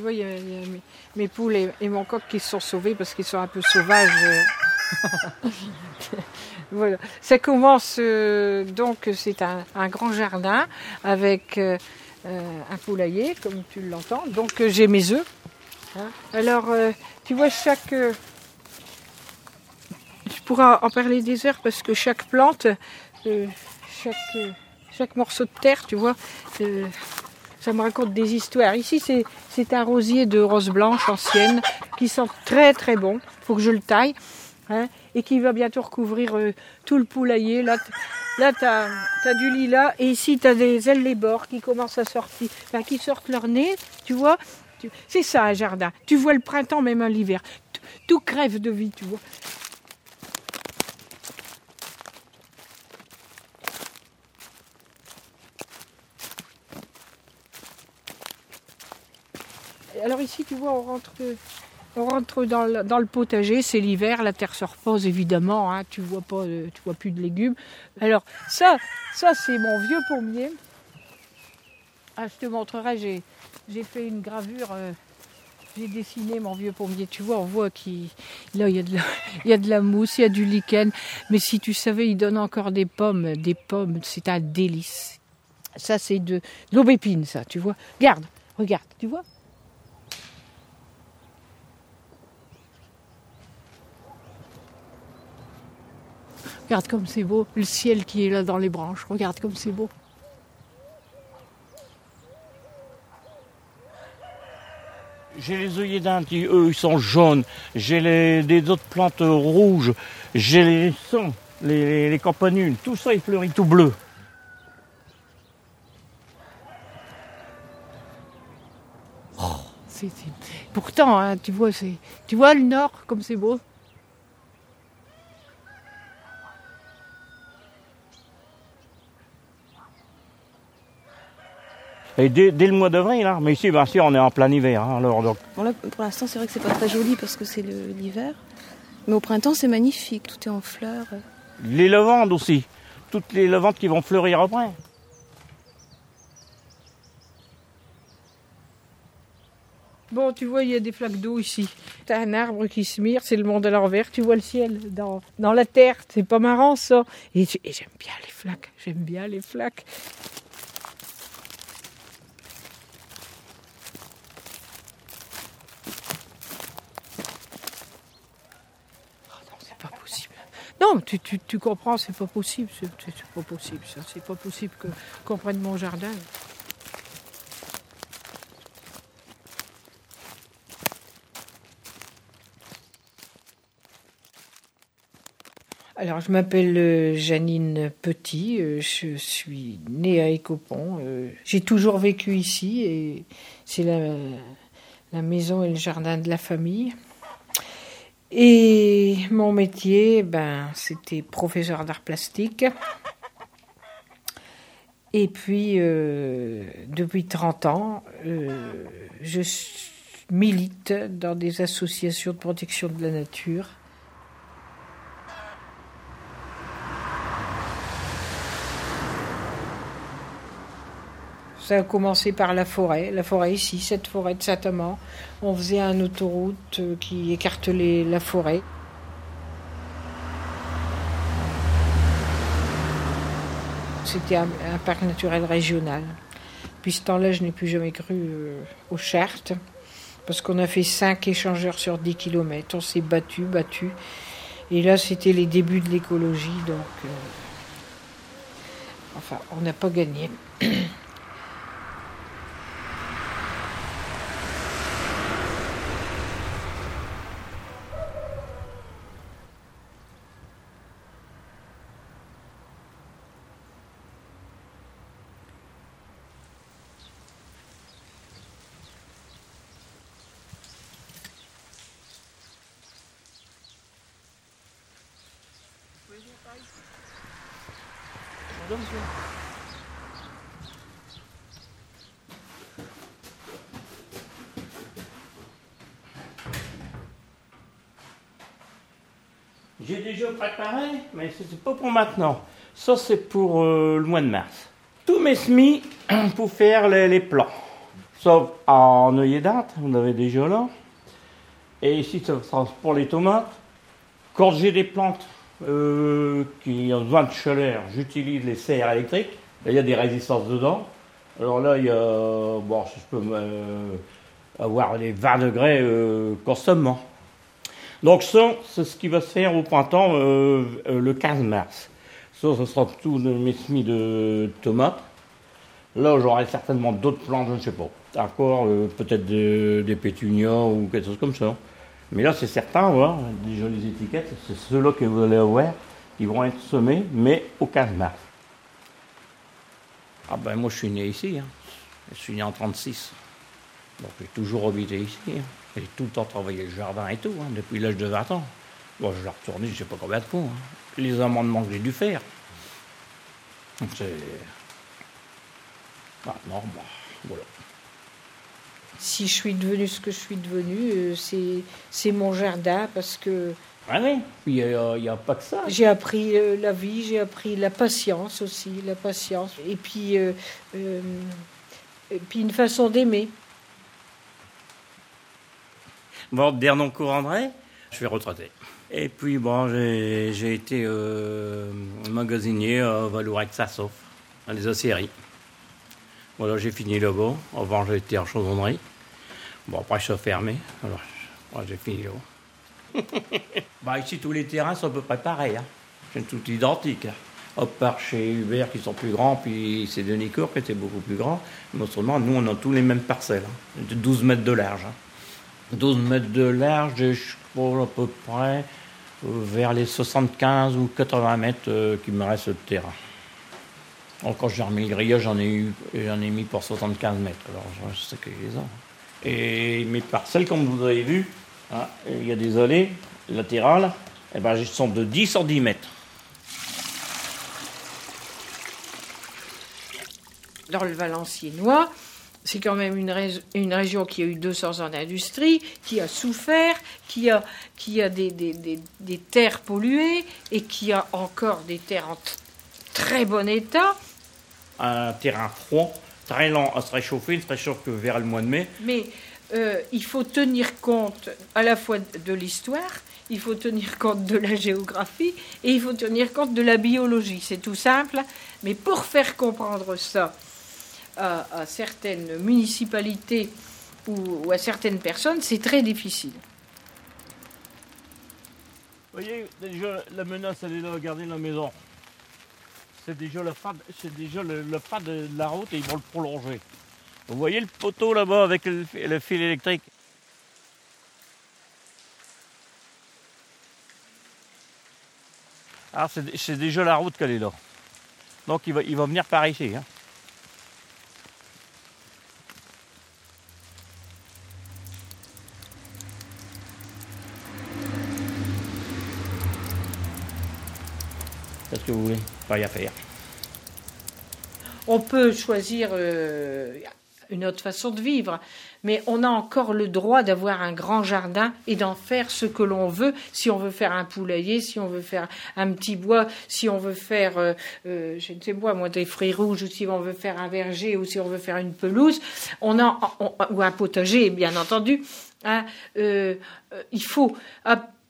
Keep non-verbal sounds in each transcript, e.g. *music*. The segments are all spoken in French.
tu vois, il y a, mes, poules et, mon coq qui se sont sauvés parce qu'ils sont un peu sauvages. euh. *laughs* voilà. Ça commence euh, donc, c'est un, grand jardin avec euh, un poulailler, comme tu l'entends. Donc j'ai mes œufs. hein. Alors, tu vois, chaque. je pourrais en parler des heures parce que chaque plante, chaque, chaque morceau de terre, tu vois, ça me raconte des histoires. Ici, c'est, un rosier de rose blanche ancienne qui sent très très bon. faut que je le taille. hein, et qui va bientôt recouvrir euh, tout le poulailler. Là, tu as, du lilas et ici, tu as des ailes les bords qui commencent à sortir, qui sortent leur nez, tu vois. C'est ça un jardin. Tu vois le printemps, même l'hiver. Tout- crève de vie. Alors ici, tu vois, on rentre, on rentre dans, le, potager, c'est l'hiver, la terre se repose évidemment, hein, tu vois pas, euh, tu vois plus de légumes. Alors ça, ça c'est mon vieux pommier. Ah, je te montrerai, j'ai, j'ai fait une gravure, euh, j'ai dessiné mon vieux pommier. Tu vois, on voit qu'il, là il y a de la, *laughs* il y a de la mousse, il y a du lichen, mais si tu savais, il donne encore des pommes, des pommes, c'est un délice. Ça c'est de, de l'aubépine, ça, tu vois. Regarde, regarde, tu vois. Regarde comme c'est beau, le ciel qui est là dans les branches. Regarde comme c'est beau. J'ai les œillets d'Inde qui, eux, ils sont jaunes. J'ai les, des autres plantes rouges. J'ai les sons, les, les, les campanules. Tout ça, il fleurit tout bleu. C'est- Pourtant, hein, tu vois, tu vois le nord comme c'est beau. Et dès, dès le mois d'avril, là. Mais ici, bien sûr, on est en plein hiver. hein, alors, donc, Bon, là, pour l'instant, c'est vrai que c'est pas très joli parce que c'est l'hiver. Mais au printemps, c'est magnifique. Tout est en fleurs. les lavandes aussi. Toutes les lavandes qui vont fleurir après. Bon, tu vois, il y a des flaques d'eau ici. T'as un arbre qui se mire, c'est le monde à l'envers. Tu vois le ciel dans, dans la terre. C'est pas marrant, ça. Et j'aime bien les flaques. J'aime bien les flaques. Oh non, c'est pas possible. Non, tu, tu, tu comprends, c'est pas possible. C'est pas possible, ça. C'est pas possible que- qu'on prenne mon jardin. Alors, je m'appelle euh, Janine Petit, euh, je suis née à Écopon. euh, J'ai toujours vécu ici et c'est la, la maison et le jardin de la famille. Et mon métier, ben, c'était professeur d'art plastique. Et puis, euh, depuis 30 ans, euh, je milite dans des associations de protection de la nature. Ça a commencé par la forêt, la forêt ici, cette forêt de Saint-Amand. On faisait une autoroute euh, qui écartelait la forêt. C'était un, un parc naturel régional. Puis ce temps-là, je n'ai plus jamais cru euh, aux chartes, parce qu'on a fait 5 échangeurs sur 10 km. On s'est battu, battu. Et là, c'était les débuts de l'écologie, donc. euh, enfin, on n'a pas gagné. *clears throat* J'ai déjà préparé, mais c'est pas pour maintenant. Ça, c'est pour euh, le mois de mars. Tous mes semis *clears throat* pour faire les, les plants. Sauf en œillet date, on avait déjà là. Et ici, ça pour les tomates. Quand j'ai des plantes euh, qui ont besoin de chaleur, j'utilise les serres électriques. Il y a des résistances dedans. Alors là, il y a, bon, je peux euh, avoir les 20 degrés euh, constamment. Donc ça, c'est ce qui va se faire au printemps, euh, le 15 mars. Ça, ce sera tout de mes semis de tomates. Là, j'aurai certainement d'autres plantes, je ne sais pas. Encore, peut-être des, des pétunias ou quelque chose comme ça. Mais là, c'est certain, des jolies étiquettes, c'est ceux-là que vous allez avoir, qui vont être semés, mais au 15 mars. Ah ben moi, je suis né ici. hein. Je suis né en 36. Donc j'ai toujours habité ici. hein. J'ai tout le temps travaillé le jardin et tout, hein, depuis l'âge de 20 ans. Bon, je l'ai retourné, je ne sais pas combien de fois. Les amendements que j'ai dû faire. C'est... Maintenant, bah, voilà. Si je suis devenue ce que je suis devenue, euh, c'est c'est mon jardin parce que Ah oui Puis il n'y a, pas que ça. j'ai appris euh, la vie, j'ai appris la patience aussi, la patience. Et puis, euh, euh, et puis une façon d'aimer. Bon, Dernon Courandré, je suis retraité. Et puis, bon, j'ai j'ai été euh, magasinier à Valourec-Sassoff, dans les aciéries. Voilà, j'ai fini là-bas. Avant, j'ai été en chaudronnerie. Bon, après, ça a fermé. Alors, j'ai fini là-bas. *laughs* bah, ici, tous les terrains sont à peu près pareils. Hein. C'est tout identique. hein. À part chez Hubert qui sont plus grands, puis c'est Denis Cour qui était beaucoup plus grand. Mais autrement, nous, on a tous les mêmes parcelles. hein. De 12 mètres de large. hein. 12 mètres de large, je crois à peu près euh, vers les 75 ou 80 mètres euh, qui me restent de terrain. Alors, quand j'ai remis le grillage, j'en ai eu, j'en ai mis pour 75 mètres. Alors, je sais que les ans. Et mes parcelles, comme vous avez vu, hein, il y a des allées latérales, et ben, elles sont de 10 en 10 mètres. Dans le Valenciennois, c'est quand même une, ré- une région qui a eu 200 ans d'industrie, qui a souffert, qui a, qui a des, des- des- des terres polluées et qui a encore des terres en très bon état. Un terrain froid, très lent à se réchauffer, il ne se réchauffe que vers le mois de mai. Mais euh, il faut tenir compte à la fois de l'histoire, il faut tenir compte de la géographie et il faut tenir compte de la biologie. C'est tout simple, mais pour faire comprendre ça à, à certaines municipalités ou, ou à certaines personnes, c'est très difficile. Vous voyez, déjà, la menace, elle est là, regardez la maison. C'est déjà le pas, c'est déjà le, de la route et ils vont le prolonger. Vous voyez le poteau là-bas avec le, fi- le fil électrique? Ah, c'est c'est déjà la route qu'elle est là. Donc il va, il va venir par ici. hein. Qu'est-ce que vous voulez Faire. On peut choisir euh, une autre façon de vivre, mais on a encore le droit d'avoir un grand jardin et d'en faire ce que l'on veut. Si on veut faire un poulailler, si on veut faire un petit bois, si on veut faire, euh, euh, je ne sais pas moi, des fruits rouges, ou si on veut faire un verger, ou si on veut faire une pelouse, on a, ou un potager, bien entendu. hein, il faut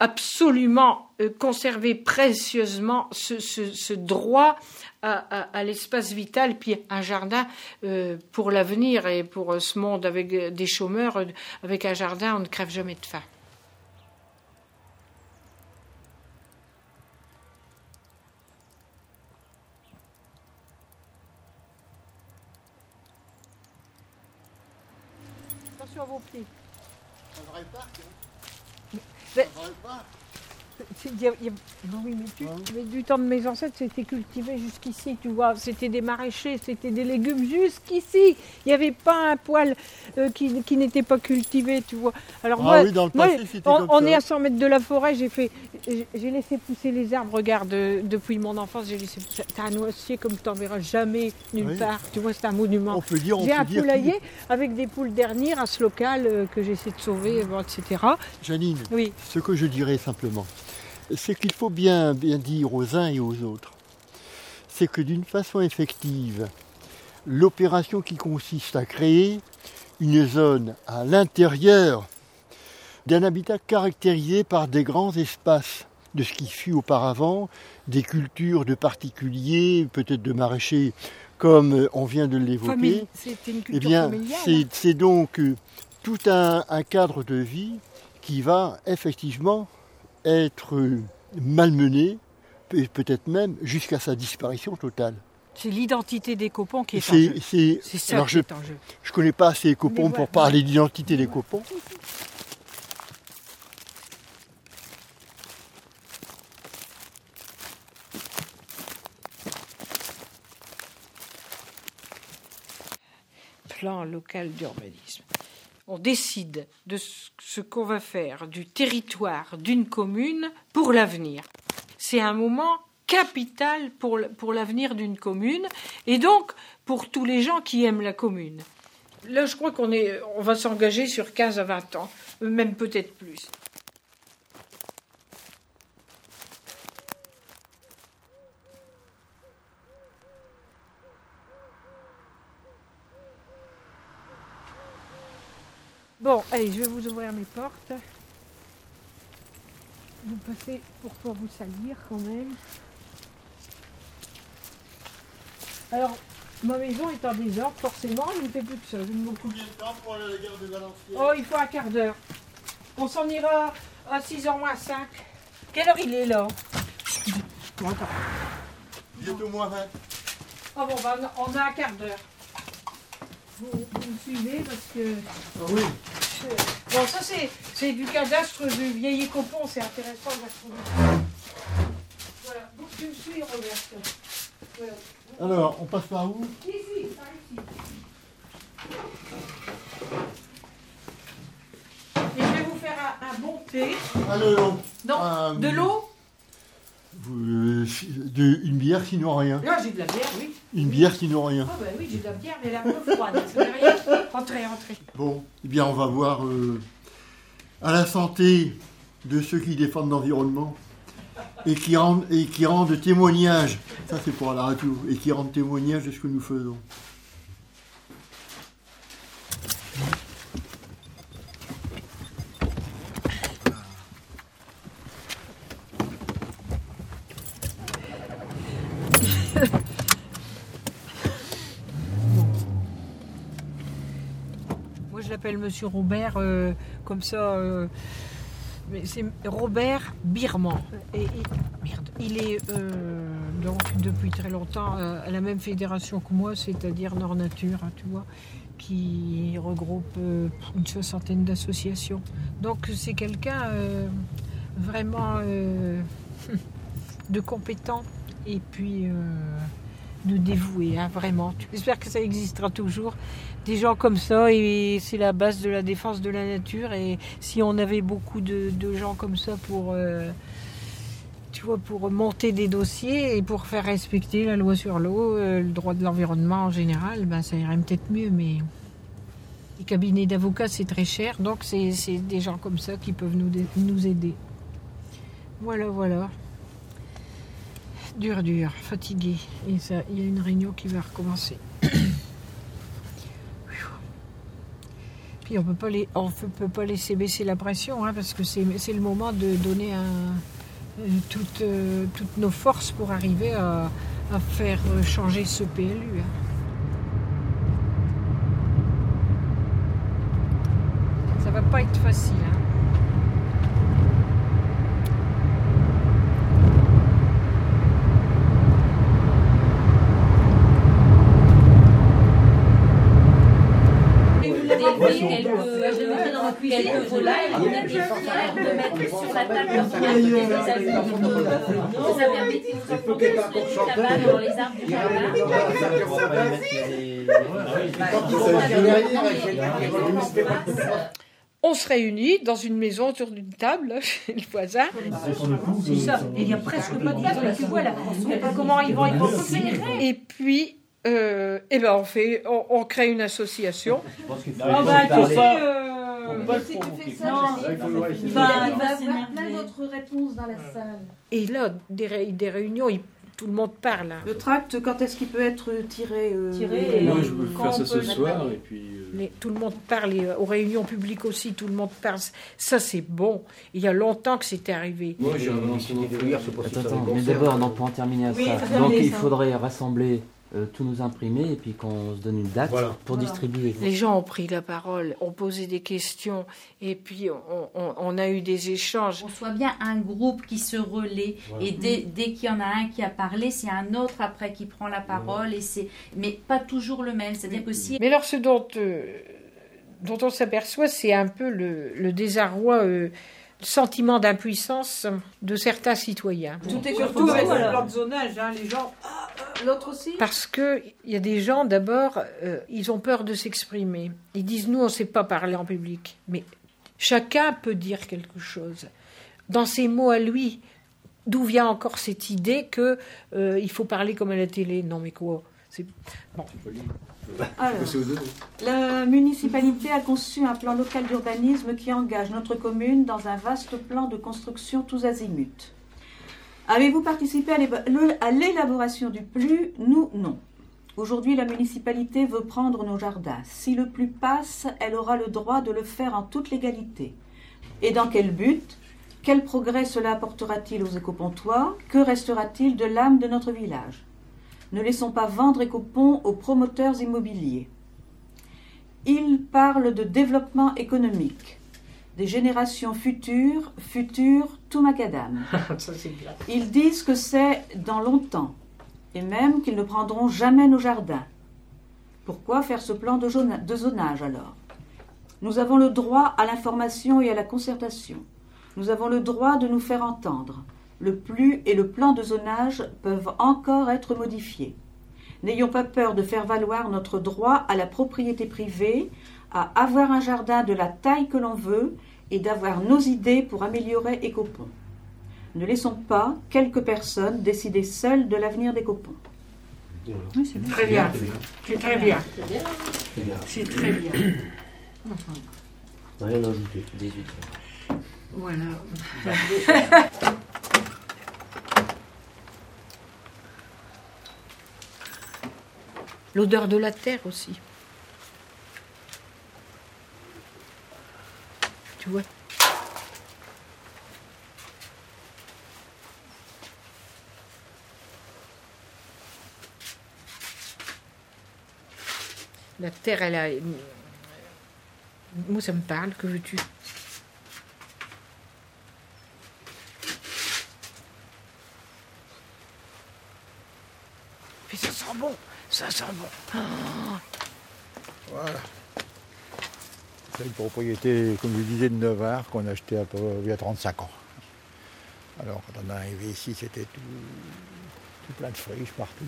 absolument euh, conserver précieusement ce, ce- ce droit à, à- à l'espace vital, puis un jardin euh, pour l'avenir et pour euh, ce monde avec des chômeurs. Avec un jardin, on ne crève jamais de faim. Attention à vos pieds. Un vrai parc, hein Mais- y a- y a- non, oui, mais, tu- mais du temps de mes ancêtres, c'était cultivé jusqu'ici, tu vois. C'était des maraîchers, c'était des légumes jusqu'ici. Il n'y avait pas un poil euh, qui, qui n'était pas cultivé, tu vois. Alors Ah moi, oui, dans le moi, passé, c'était on, on est à 100 mètres de la forêt, j'ai fait, j'ai laissé pousser les arbres. Regarde, depuis mon enfance, j'ai laissé. T'as un noisier comme tu n'en verras jamais nulle Oui. part. Tu vois, c'est un monument. On peut dire, on J'ai un dire poulailler avec des poules dernières, à ce local euh, que j'essaie de sauver, bon, etc. Janine, Oui. ce que je dirais simplement, c'est qu'il faut bien, bien dire aux uns et aux autres, c'est que d'une façon effective, l'opération qui consiste à créer, une zone à l'intérieur d'un habitat caractérisé par des grands espaces de ce qui fut auparavant des cultures de particuliers, peut-être de maraîchers, comme euh, on vient de l'évoquer. Famille, C'était une Eh culture bien, c'est donc euh, tout un, un cadre de vie qui va effectivement être euh, malmené, et peut-être même jusqu'à sa disparition totale. C'est l'identité des copons qui est en jeu. C'est, ça alors qui je est en jeu. ne connais pas assez les copons voilà. pour parler d'identité des copons. *laughs* plan local d'urbanisme. On décide de ce- qu'on va faire du territoire d'une commune pour l'avenir. C'est un moment capital pour, l'avenir d'une commune et donc pour tous les gens qui aiment la commune. Là, je crois qu'on on va s'engager sur 15 à 20 ans, même peut-être plus. Bon, allez, je vais vous ouvrir mes portes. Vous passez pour pas vous salir quand même. Alors, ma maison est en désordre, forcément, je ne fais plus que ça. Je ne m'occupe Oh, il faut un quart d'heure. On s'en ira à 6h moins 5. Quelle heure il est là? Bon, attends. Bientôt moins 20. Oh bon, bah, on a un quart d'heure. Vous, vous me suivez parce que... Ah oui. Bon, ça c'est, du cadastre du vieil copon, c'est intéressant de la trouver. Voilà, donc tu me suis, Robert. Voilà. Alors, on passe par où? Ici, par ici. Et je vais vous faire un, un bon thé. Ah. Non, Ah, de l'eau Vous, euh, de- une bière sinon rien. Là, j'ai de la bière, oui. Une bière sinon rien. Ah bah oui, j'ai de la bière, mais elle est un peu froide. Ça rien. Rentrez, rentrez. Bon, eh bien, on va voir euh, à la santé de ceux qui défendent l'environnement et qui rendent, et qui rendent témoignage, ça c'est pour la radio, et qui rendent témoignage de ce que nous faisons. Moi, je l'appelle Monsieur Robert, euh, comme ça. euh, c'est Robert Birman. Et, merde, il est euh, donc depuis très longtemps à la même fédération que moi, c'est-à-dire Nord Nature, hein, tu vois, qui regroupe une soixantaine d'associations. Donc c'est quelqu'un vraiment *laughs* de compétent et puis euh, de dévoué, hein, vraiment. J'espère que ça existera toujours. Des gens comme ça et c'est la base de la défense de la nature. Et si on avait beaucoup de, gens comme ça pour euh, tu vois pour monter des dossiers et pour faire respecter la loi sur l'eau euh, le droit de l'environnement en général ben ça irait peut-être mieux mais les cabinets d'avocats c'est très cher. Donc c'est des gens comme ça qui peuvent nous, nous aider. Voilà voilà dur dur fatigué et ça il y a une réunion qui va recommencer *coughs* Puis on on peut pas laisser baisser la pression, hein, parce que c'est le moment de donner euh, toutes, euh, toutes nos forces pour arriver à, faire changer ce PLU. hein. Ça va pas être facile. hein. d'élever quelques, quelques volailles, on a des fiers de mettre sur la table leur faire des avis. Ça permet de nous enfoncer sur On se réunit dans une maison autour d'une table, *laughs* chez le voisin. C'est ça. Et il n'y a presque pas de place, là, tu vois là. Comment ils vont, ils vont. Et puis, euh, eh ben on fait, on, on crée une association. Ah bah, tu sais, euh, Si tu fais ça, Non, il va- il va il va avoir plein d'autres réponses dans la salle. Et là, des, ré- des réunions, tout le monde parle. hein. Le tract, quand est-ce qu'il peut être tiré euh, Tiré et- euh, Moi, je veux Quand faire ça ce soir, et puis... euh, Mais tout le monde parle, et euh, aux réunions publiques aussi, tout le monde parle. Ça, c'est bon. Il y a longtemps que c'était arrivé. Moi, j'ai un ancien Attends, mais d'abord, on peut en terminer à Oui, ça. Donc il ça. faudrait rassembler euh, tous nos imprimés et puis qu'on se donne une date Voilà. pour Voilà. distribuer. Les gens ont pris la parole, ont posé des questions, et puis on, on- on a eu des échanges. On soit bien un groupe qui se relaie et dès, dès qu'il y en a un qui a parlé, c'est un autre après qui prend la parole et c'est mais pas toujours le même. C'est-à-dire que si Mais alors, ce dont, euh, dont on s'aperçoit, c'est un peu le, le désarroi, euh, sentiment d'impuissance de certains citoyens. Tout est Surtout sur avec le plan de zonage, hein, les gens. L'autre aussi Parce que il y a des gens, d'abord, euh, ils ont peur de s'exprimer. Ils disent nous, on ne sait pas parler en public. Mais chacun peut dire quelque chose. Dans ses mots à lui, d'où vient encore cette idée que euh, il faut parler comme à la télé? Non, mais quoi? Alors, la municipalité a conçu un plan local d'urbanisme qui engage notre commune dans un vaste plan de construction tous azimuts. Avez-vous participé à l'élaboration du PLU Nous, non. Aujourd'hui, la municipalité veut prendre nos jardins. Si le PLU passe, elle aura le droit de le faire en toute légalité. Et dans quel but? Quel progrès cela apportera-t-il aux écopontois? Que restera-t-il de l'âme de notre village? Ne laissons pas vendre Écopont aux promoteurs immobiliers. Il parle de développement économique, des générations futures, futures, tout macadam. *laughs* Ils disent que c'est dans longtemps, et même qu'ils ne prendront jamais nos jardins. Pourquoi faire ce plan de zonage alors? Nous avons le droit à l'information et à la concertation. Nous avons le droit de nous faire entendre. Le PLU et le plan de zonage peuvent encore être modifiés. N'ayons pas peur de faire valoir notre droit à la propriété privée, à avoir un jardin de la taille que l'on veut et d'avoir nos idées pour améliorer Écopont. Ne laissons pas quelques personnes décider seules de l'avenir des copons. Très bien. C'est très bien. C'est bien. C'est très bien. Rien à ajouter. 18. Voilà. *laughs* L'odeur de la terre aussi. Tu vois? La terre, elle a. Moi, ça me parle, que veux-tu? Puis ça sent bon, ça sent bon. Voilà. C'est une propriété, comme je disais, de Nevers qu'on a acheté à peu, il y a 35 ans. Alors quand on est arrivé ici, c'était tout, tout plein de friches partout.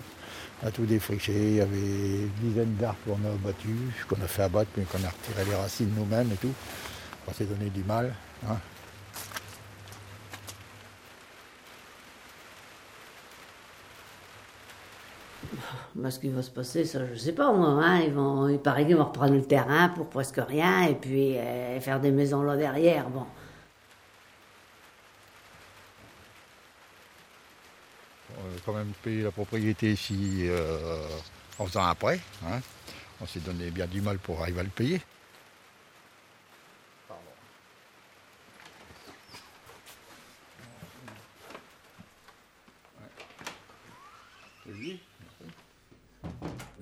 On a tout défriché, il y avait une dizaine d'arbres qu'on a abattus, qu'on a fait abattre, puis qu'on a retiré les racines nous-mêmes et tout. On s'est donné du mal. hein. Ce qui va se passer, ça, je sais pas moi. Hein. Ils vont, il paraît qu'ils vont reprendre le terrain pour presque rien et puis euh, faire des maisons là derrière. Bon. On a quand même payé la propriété ici euh, en faisant après. hein. On s'est donné bien du mal pour arriver à le payer.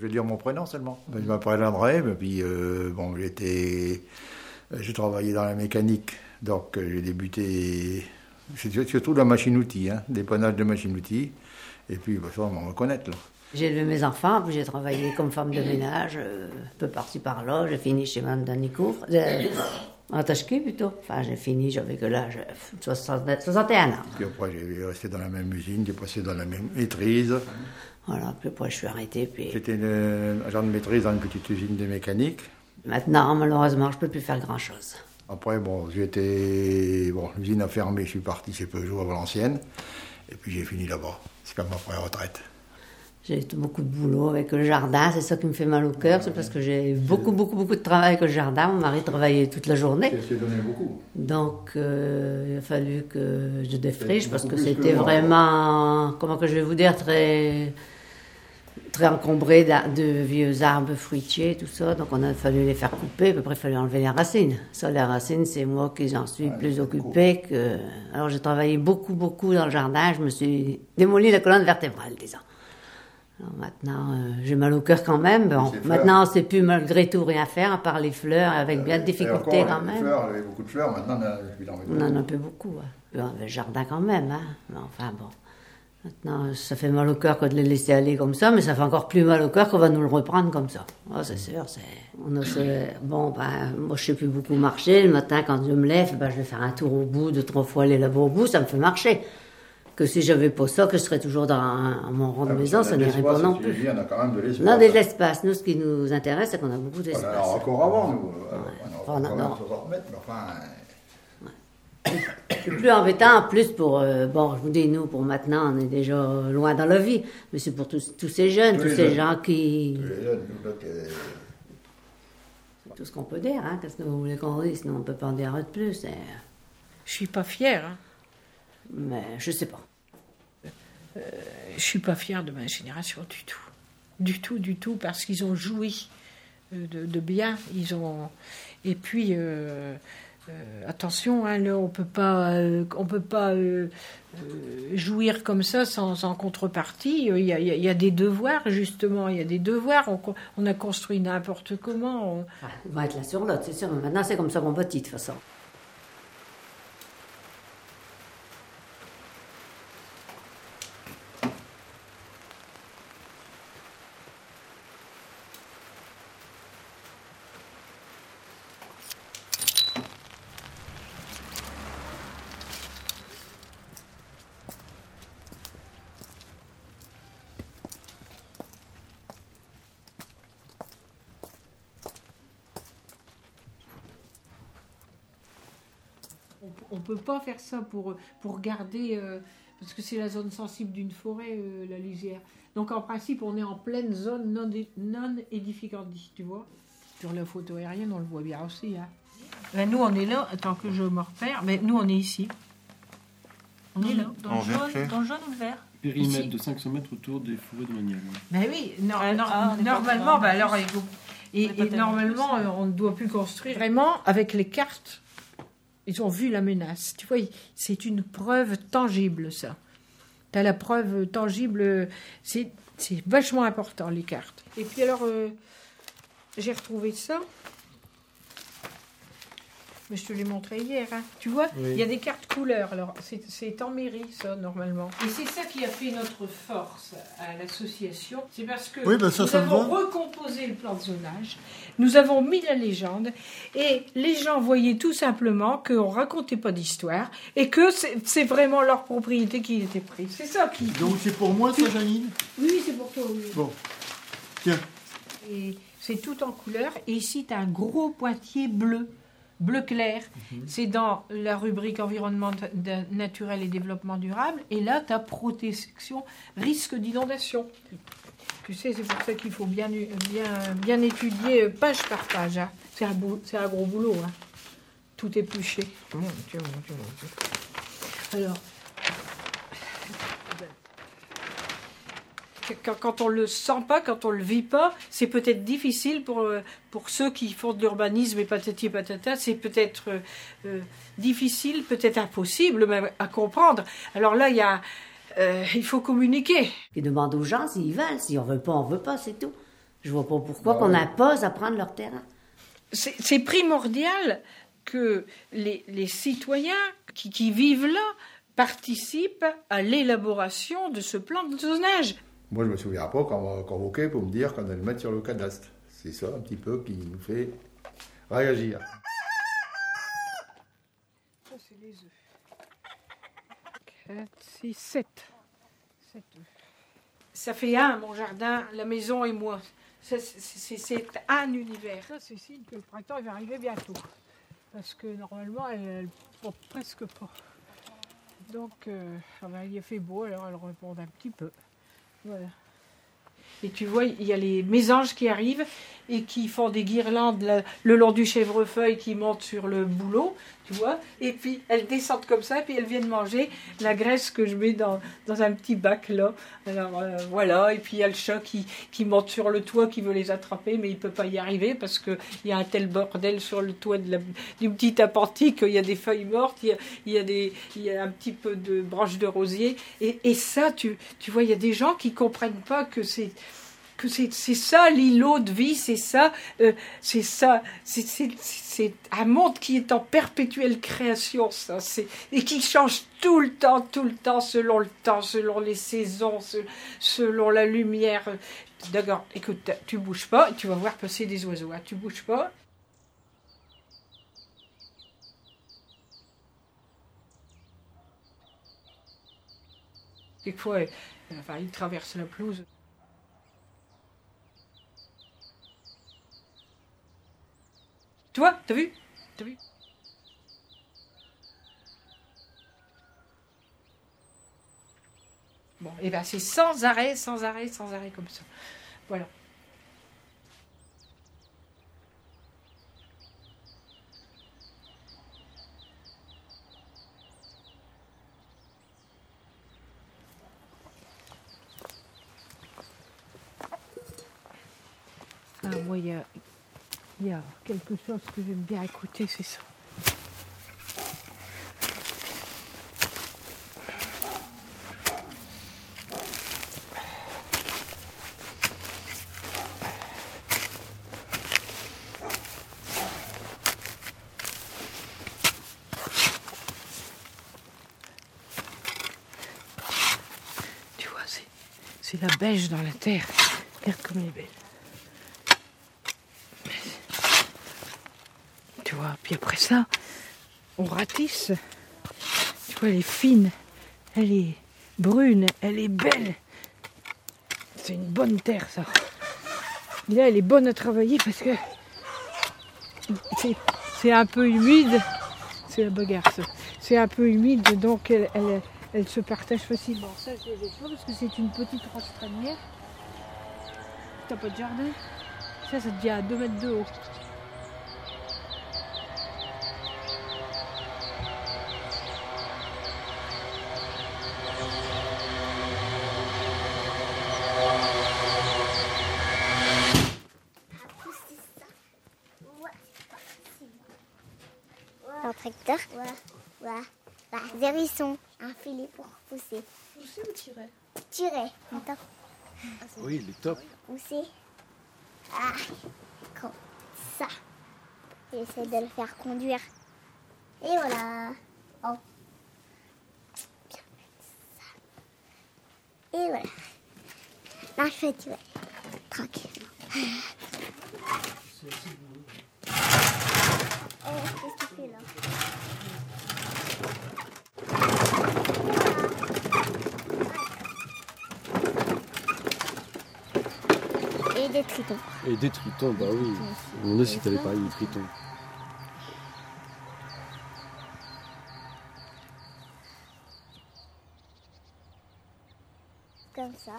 Je vais dire mon prénom seulement. Ben, Je m'appelle André, et puis euh, bon, j'étais, j'ai travaillé dans la mécanique, donc euh, j'ai débuté c'est surtout la machine-outil, hein, dépannage de machine-outil, et puis bah, ça on va me connaître là. J'ai élevé mes enfants, puis j'ai travaillé comme femme de ménage, euh, un peu par-ci par-là. J'ai fini chez Mme Danicourt, euh, en Tachki plutôt. Enfin, j'ai fini, j'avais que l'âge, euh, 60 61 ans. Puis après j'ai resté dans la même usine, j'ai passé dans la même maîtrise. Voilà, puis après je suis arrêtée, puis J'étais agent de maîtrise dans une petite usine de mécanique. maintenant, malheureusement, je peux plus faire grand-chose. Après, bon, j'étais. Bon, l'usine a fermé, je suis parti chez Peugeot à Valenciennes. Et puis j'ai fini là-bas. C'est comme après la retraite. J'ai beaucoup de boulot avec le jardin, c'est ça qui me fait mal au cœur, c'est parce que j'ai beaucoup, beaucoup, beaucoup de travail avec le jardin. Mon mari travaillait toute la journée. Donné beaucoup. Donc, euh, il a fallu que je défriche parce que c'était vraiment, comment que je vais vous dire, très, très encombré de vieux arbres fruitiers, tout ça. Donc, on a fallu les faire couper, puis après, il fallait enlever les racines. Ça, les racines, c'est moi qui j'en suis plus occupée que. Alors, j'ai travaillé beaucoup, beaucoup dans le jardin. Je me suis démoli la colonne vertébrale, disons. Alors maintenant, euh, j'ai mal au cœur quand même. Bon, C'est fleurs. maintenant, c'est plus malgré tout rien faire, à part les fleurs, avec bien de difficultés quand même. Fleurs, il y avait beaucoup de fleurs, maintenant on en On en a peu beaucoup. ouais. On avait le jardin quand même. Hein. Mais enfin bon. Maintenant, ça fait mal au cœur que de les laisser aller comme ça, mais ça fait encore plus mal au cœur qu'on va nous le reprendre comme ça. Ah, c'est sûr. C'est... On a ce- Bon, ben, moi, je sais plus beaucoup marcher. Le matin, quand je me lève, ben, je vais faire un tour au bout, deux, trois fois aller là-bas au bout, ça me fait marcher. Que si j'avais pas ça, que je serais toujours dans un- mon rond de Ah, maison, ça n'irait pas non plus. On a quand même de l'espace. On a de l'espace. Nous, ce qui nous intéresse, c'est qu'on a beaucoup On d'espace. en a encore avant, nous. Euh, On a Enfin, quand on même a- 60 mètres, mais enfin. C'est plus embêtant en plus pour, euh, bon, je vous dis, nous, pour maintenant, on est déjà loin dans la vie, mais c'est pour tous, tous ces jeunes, Tous ces jeunes. gens qui... tous les jeunes, nous, là, que- C'est tout ce qu'on peut dire, hein, qu'est-ce que vous voulez qu'on dise, sinon on peut pas en dire de plus. hein. Je suis pas fière. hein. Mais je sais pas. Je suis pas fière de ma génération du tout. Du tout, du tout, parce qu'ils ont joui euh, de, de bien. Ils ont... Et puis, euh, euh, attention, hein, on peut pas, euh, on peut pas euh, jouir comme ça sans, sans contrepartie. Il y, a, des devoirs, justement. Il y a des devoirs. On, a construit n'importe comment. on- ils vont être là sur c'est sûr, maintenant c'est comme ça qu'on bâtit de toute façon. On ne peut pas faire ça pour, pour garder, euh, parce que c'est la zone sensible d'une forêt, euh, la lisière. Donc en principe, on est en pleine zone non, non édificandie, tu vois. Sur la photo aérienne, on le voit bien aussi. Hein. Ben, nous, on est là, attends que je me repère, mais nous, on est ici. On est là. Dans le jaune, dans le jaune ou le vert? Périmètre Ici. de 500 mètres autour des forêts de Maniel. Ben oui, Ah, ah, normalement, ben en alors, et, et normalement, euh, on ne doit plus construire. Vraiment, avec les cartes, ils ont vu la menace. Tu vois, c'est une preuve tangible, ça. Tu la preuve tangible, c'est c'est vachement important, les cartes. Et puis alors, euh, j'ai retrouvé ça. Mais je te l'ai montré hier. hein. Tu vois, Oui. il y a des cartes couleurs. Alors, c'est- en mairie, ça, normalement. Et c'est ça qui a fait notre force à l'association. C'est parce que Oui, ben ça, nous ça avons recomposé le plan de zonage. Nous avons mis la légende. Et les gens voyaient tout simplement qu'on racontait pas d'histoire. Et que c'est vraiment leur propriété qui était prise. C'est ça qui... Donc c'est pour moi ça, Janine? Oui, oui, c'est pour toi, oui. Bon. Tiens. Et c'est tout en couleur. Et ici, tu as un gros pointier bleu, bleu clair. C'est dans la rubrique environnement naturel et développement durable. Et là, tu as protection risque d'inondation. Tu sais, c'est pour ça qu'il faut bien, bien, bien étudier euh, page par page. hein. C'est un, gros boulot. hein. Tout épluché. Mon Dieu, mon Dieu, mon Dieu. Alors, quand, quand on le sent pas, quand on le vit pas, c'est peut-être difficile pour, euh, pour ceux qui font de l'urbanisme et patati et patata, c'est peut-être euh, euh, difficile, peut-être impossible même à comprendre. Alors là, il y a, euh, il faut communiquer. Ils demandent aux gens s'ils veulent, si on veut pas, on veut pas, c'est tout. Je vois pas pourquoi Bah qu'on impose à prendre leur terrain. C'est c'est primordial que les, les citoyens qui, qui vivent là participent à l'élaboration de ce plan de zonage. Moi, je me souviens pas qu'on m'a convoqué pour me dire qu'on allait le mettre sur le cadastre. C'est ça, un petit peu, qui nous fait réagir. Ça, c'est les œufs. 4, 6, 7. Ça fait un, mon jardin, la maison et moi. Ça, c'est- un univers. Ça, c'est signe que le printemps il va arriver bientôt. Parce que normalement, elle ne presque pas. Donc, euh, il a fait beau, alors elle répond un petit peu. Voilà. Et tu vois, il y a les mésanges qui arrivent et qui font des guirlandes le, long du chèvrefeuille qui monte sur le boulot, tu vois. Et puis elles descendent comme ça, et puis elles viennent manger la graisse que je mets dans, dans un petit bac là. Alors euh, voilà, et puis il y a le chat qui, qui monte sur le toit, qui veut les attraper, mais il peut pas y arriver parce qu'il y a un tel bordel sur le toit de la, du petit appentis qu'il y a des feuilles mortes, il y a, y a, des, y a un petit peu de branches de rosier. Et, et ça, tu, tu vois, il y a des gens qui comprennent pas que c'est c'est ça l'îlot de vie, c'est ça, euh, c'est ça, c'est- un monde qui est en perpétuelle création, ça, et qui change tout le temps, tout le temps, selon le temps, selon les saisons, se- selon la lumière. D'accord, écoute, tu bouges pas, tu vas voir passer des oiseaux, hein, tu bouges pas. Quelquefois, euh, enfin, ils traversent la pelouse. Tu t'as vu? T'as vu? Bon, et ben c'est sans arrêt, sans arrêt, sans arrêt comme ça. Voilà. Ah, moi, il y a, il y a quelque chose que j'aime bien écouter, c'est ça. Tu vois, c'est, la beige dans la terre. Regarde comme elle est belle. Puis après ça, on ratisse. Tu vois, elle est fine, elle est brune, elle est belle. C'est une bonne terre, ça. Là, elle est bonne à travailler parce que c'est, un peu humide. C'est la bagarre, ça. C'est un peu humide, donc elle, se partage facilement. Ça, je parce que c'est une petite roche tranière. T'as pas de jardin? Ça, ça devient à 2 mètres de haut. Un tracteur Ouais. Ouais. Bah, des hérissons. Un filet pour pousser. Pousser ou tirer Tirer. Attends. Oui, il est top. Pousser. Ah. Comme ça. J'essaie de le faire conduire. Et voilà. Oh. Bien mettre ça. Et voilà. Là, je fais tirer. Tranquille. Oh, qu'est-ce que tu fais là Et des tritons. Et des tritons, bah oui. Me demandais si t'allais parler des tritons. Comme ça.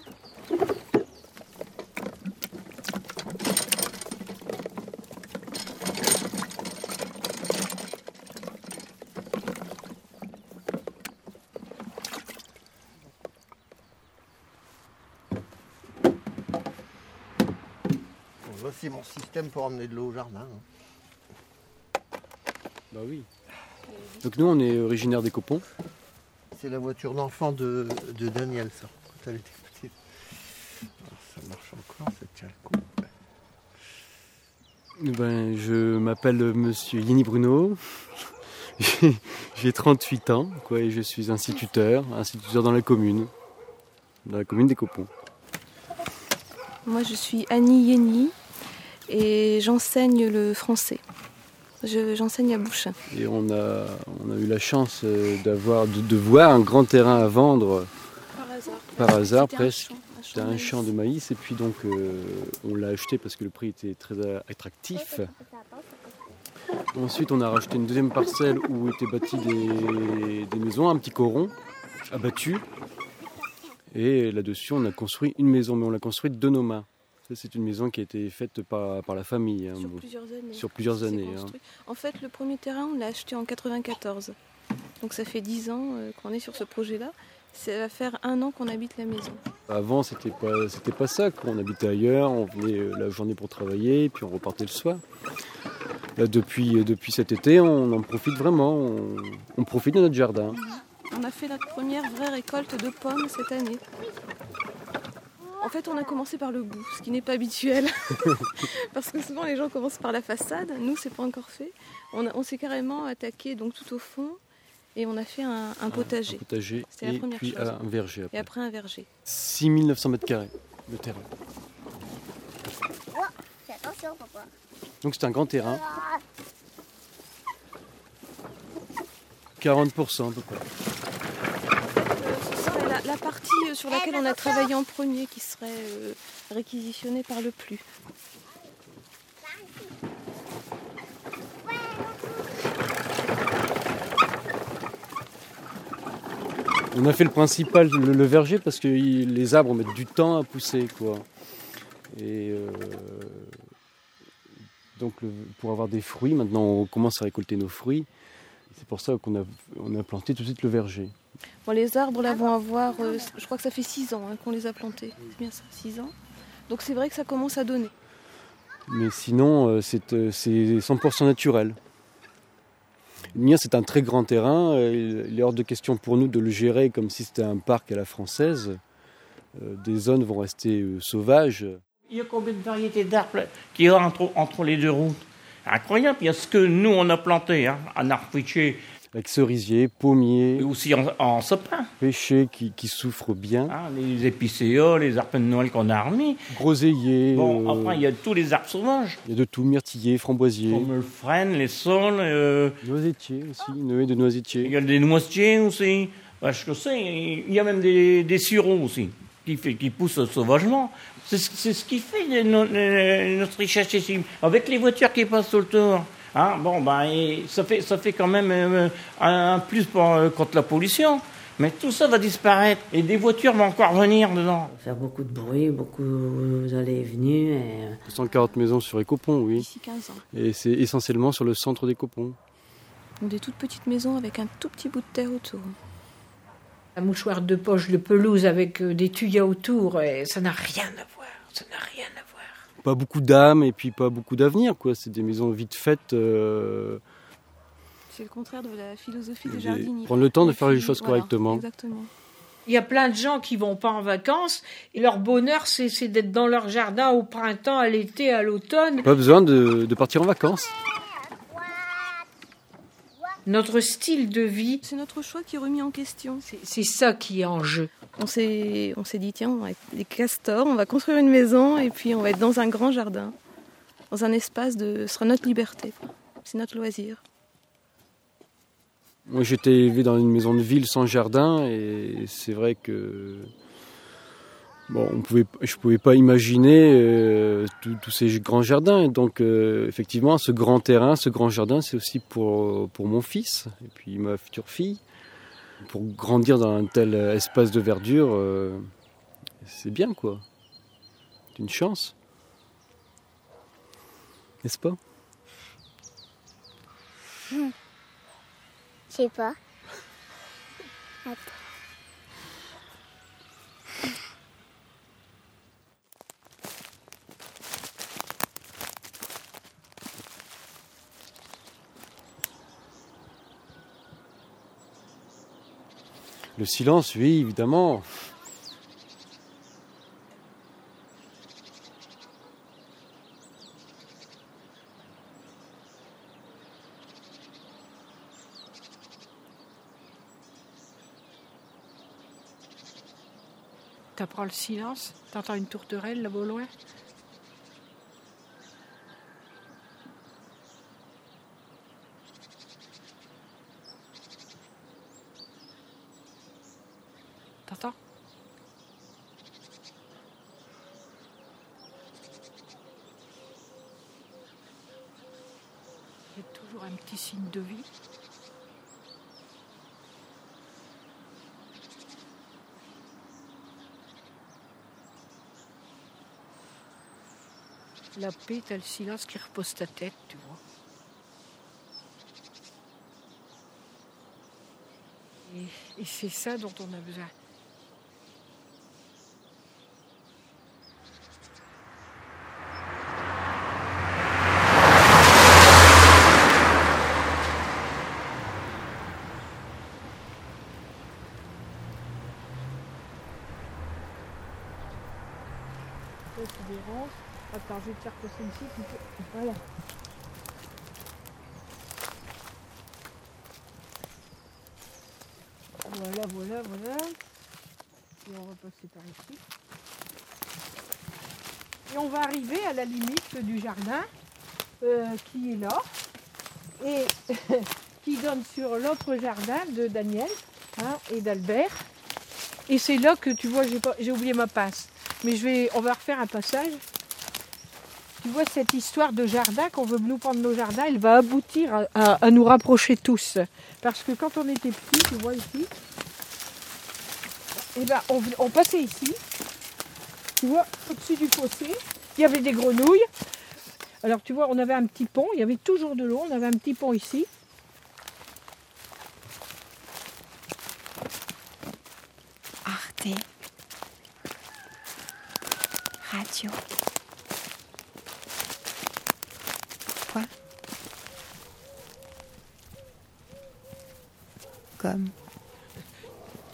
Bon, voici mon système pour emmener de l'eau au jardin. hein. Bah oui. Donc nous, on est originaire des Copons. C'est la voiture d'enfant de, de Daniel, ça, quand elle était petite. Alors, ça marche encore, ça tient le coup. Ben, je m'appelle Monsieur Yini Bruno. J'ai- J'ai 38 ans, quoi, et je suis instituteur, instituteur dans la commune, dans la commune des Copons. Moi, je suis Annie Yeni et j'enseigne le français. Je- J'enseigne à Bouchain. Et on a, on a eu la chance euh, d'avoir, de, de voir un grand terrain à vendre Par hasard. par presque. un C'était un champ de maïs et puis donc euh, on l'a acheté parce que le prix était très attractif. Ensuite on a racheté une deuxième parcelle où étaient bâties des, des maisons, un petit coron abattu. Et là-dessus, on a construit une maison, mais on l'a construite de nos mains. C'est une maison qui a été faite par, par la famille. hein, Sur bon, plusieurs années. Sur plusieurs C'est années. hein. En fait, le premier terrain, on l'a acheté en 94. Donc ça fait 10 ans euh, qu'on est sur ce projet-là. Ça va faire un an qu'on habite la maison. Avant, c'était pas, c'était pas ça. quoi. On habitait ailleurs, on venait euh, la journée pour travailler, puis on repartait le soir. Là, depuis, euh, depuis cet été, on en profite vraiment. On, on profite de notre jardin. On a fait notre première vraie récolte de pommes cette année. En fait, on a commencé par le bout, ce qui n'est pas habituel. *laughs* Parce que souvent, les gens commencent par la façade. Nous, c'est pas encore fait. On, s'est carrément attaqué donc tout au fond et on a fait un, un potager. Potager C'était la et première puis chose. un verger Et après. après un verger. 6900 mètres carrés de terrain. Oh, fais attention, papa. Donc c'est un grand terrain. 40% à peu près. La, partie euh, sur laquelle on a travaillé en premier qui serait euh, réquisitionnée par le plus. On a fait le principal, le, verger, parce que les arbres mettent du temps à pousser. Quoi. Et euh, donc pour avoir des fruits, maintenant on commence à récolter nos fruits. C'est pour ça qu'on a, on a planté tout de suite le verger. Bon, les arbres là vont avoir, euh, je crois que ça fait 6 ans hein, qu'on les a plantés. C'est bien ça, 6 ans. Donc c'est vrai que ça commence à donner. Mais sinon, euh, c'est euh, c'est 100% naturel. Le mien, c'est un très grand terrain. euh, Il est hors de question pour nous de le gérer comme si c'était un parc à la française. Euh, Des zones vont rester euh, sauvages. Il y a combien de variétés d'arbres qu'il y a entre, entre les deux routes? Incroyable, il y a ce que nous on a planté, hein, un arbre Avec cerisier, pommier, et aussi en, en sapin. pêcher qui, qui souffrent bien, hein, les épicéas, les arbres de Noël qu'on a remis. groseillier. Bon, euh, enfin, il y a tous les arbres sauvages. il y a de tout, myrtiller, framboisier, Comme le frêne, les saules, euh, noisetier aussi, une haie de noisetier. il y a des noisetiers aussi. Ben, je le sais, il y a même des, des sureaux aussi, qui, fait, qui poussent sauvagement. C'est ce qui fait de no- de notre richesse ici. Avec les voitures qui passent tout le tour. Hein, bon, ben, et ça, fait, ça fait quand même euh, un, un plus pour, euh, contre la pollution. Mais tout ça va disparaître. Et des voitures vont encore venir dedans. Faire beaucoup de bruit, beaucoup d'allées et venues. Et... euh, 240 maisons sur Écopon, oui. D'ici 15 ans. Et c'est essentiellement sur le centre d'Écopon. Donc des toutes petites maisons avec un tout petit bout de terre autour. Un mouchoir de poche de pelouse avec des tuyas autour, et ça n'a rien à voir. Ça n'a rien à voir. Pas beaucoup d'âme et puis pas beaucoup d'avenir, quoi. C'est des maisons vite faites. euh, C'est le contraire de la philosophie des jardiniers. prendre le temps de Et faire les choses voilà, correctement. Exactement. Il y a plein de gens qui vont pas en vacances et leur bonheur, c'est c'est d'être dans leur jardin au printemps, à l'été, à l'automne. Pas besoin de, de partir en vacances. Notre style de vie, C'est notre choix qui est remis en question. c'est- ça qui est en jeu. On s'est, on s'est dit, tiens, on va être des castors, on va construire une maison et puis on va être dans un grand jardin, dans un espace de. Ce sera notre liberté. C'est notre loisir. Moi, j'étais élevé dans une maison de ville sans jardin et c'est vrai que bon, on pouvait, je pouvais pas imaginer euh, tous ces grands jardins. Donc, euh, effectivement, ce grand terrain, ce grand jardin, c'est aussi pour pour mon fils et puis ma future fille. Pour grandir dans un tel espace de verdure, euh, c'est bien quoi. C'est une chance, n'est-ce pas? Je sais pas. Attends. *laughs* Le silence, oui, évidemment. T'apprends le silence, t'entends une tourterelle là-bas au loin? T'entends Il y a toujours un petit signe de vie. La paix, t'as le silence qui repose ta tête, tu vois. Et, et c'est ça dont on a besoin. Toi, tu déranges. Attends, je vais te faire passer ici. Voilà. Voilà, voilà, voilà. Et on va passer par ici. Et on va arriver à la limite du jardin euh, qui est là et *laughs* qui donne sur l'autre jardin de Daniel hein, et d'Albert. Et c'est là que tu vois, j'ai oublié ma passe. Mais je vais, on va refaire un passage. Tu vois, cette histoire de jardin, qu'on veut nous prendre nos jardins, elle va aboutir à, nous rapprocher tous. Parce que quand on était petits, tu vois ici, eh ben, on passait ici, tu vois, au-dessus du fossé, il y avait des grenouilles. Alors tu vois, on avait un petit pont, il y avait toujours de l'eau, on avait un petit pont ici. Arte. Radio.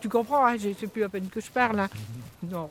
Tu comprends, hein, c'est plus à peine que je parle. hein. Non.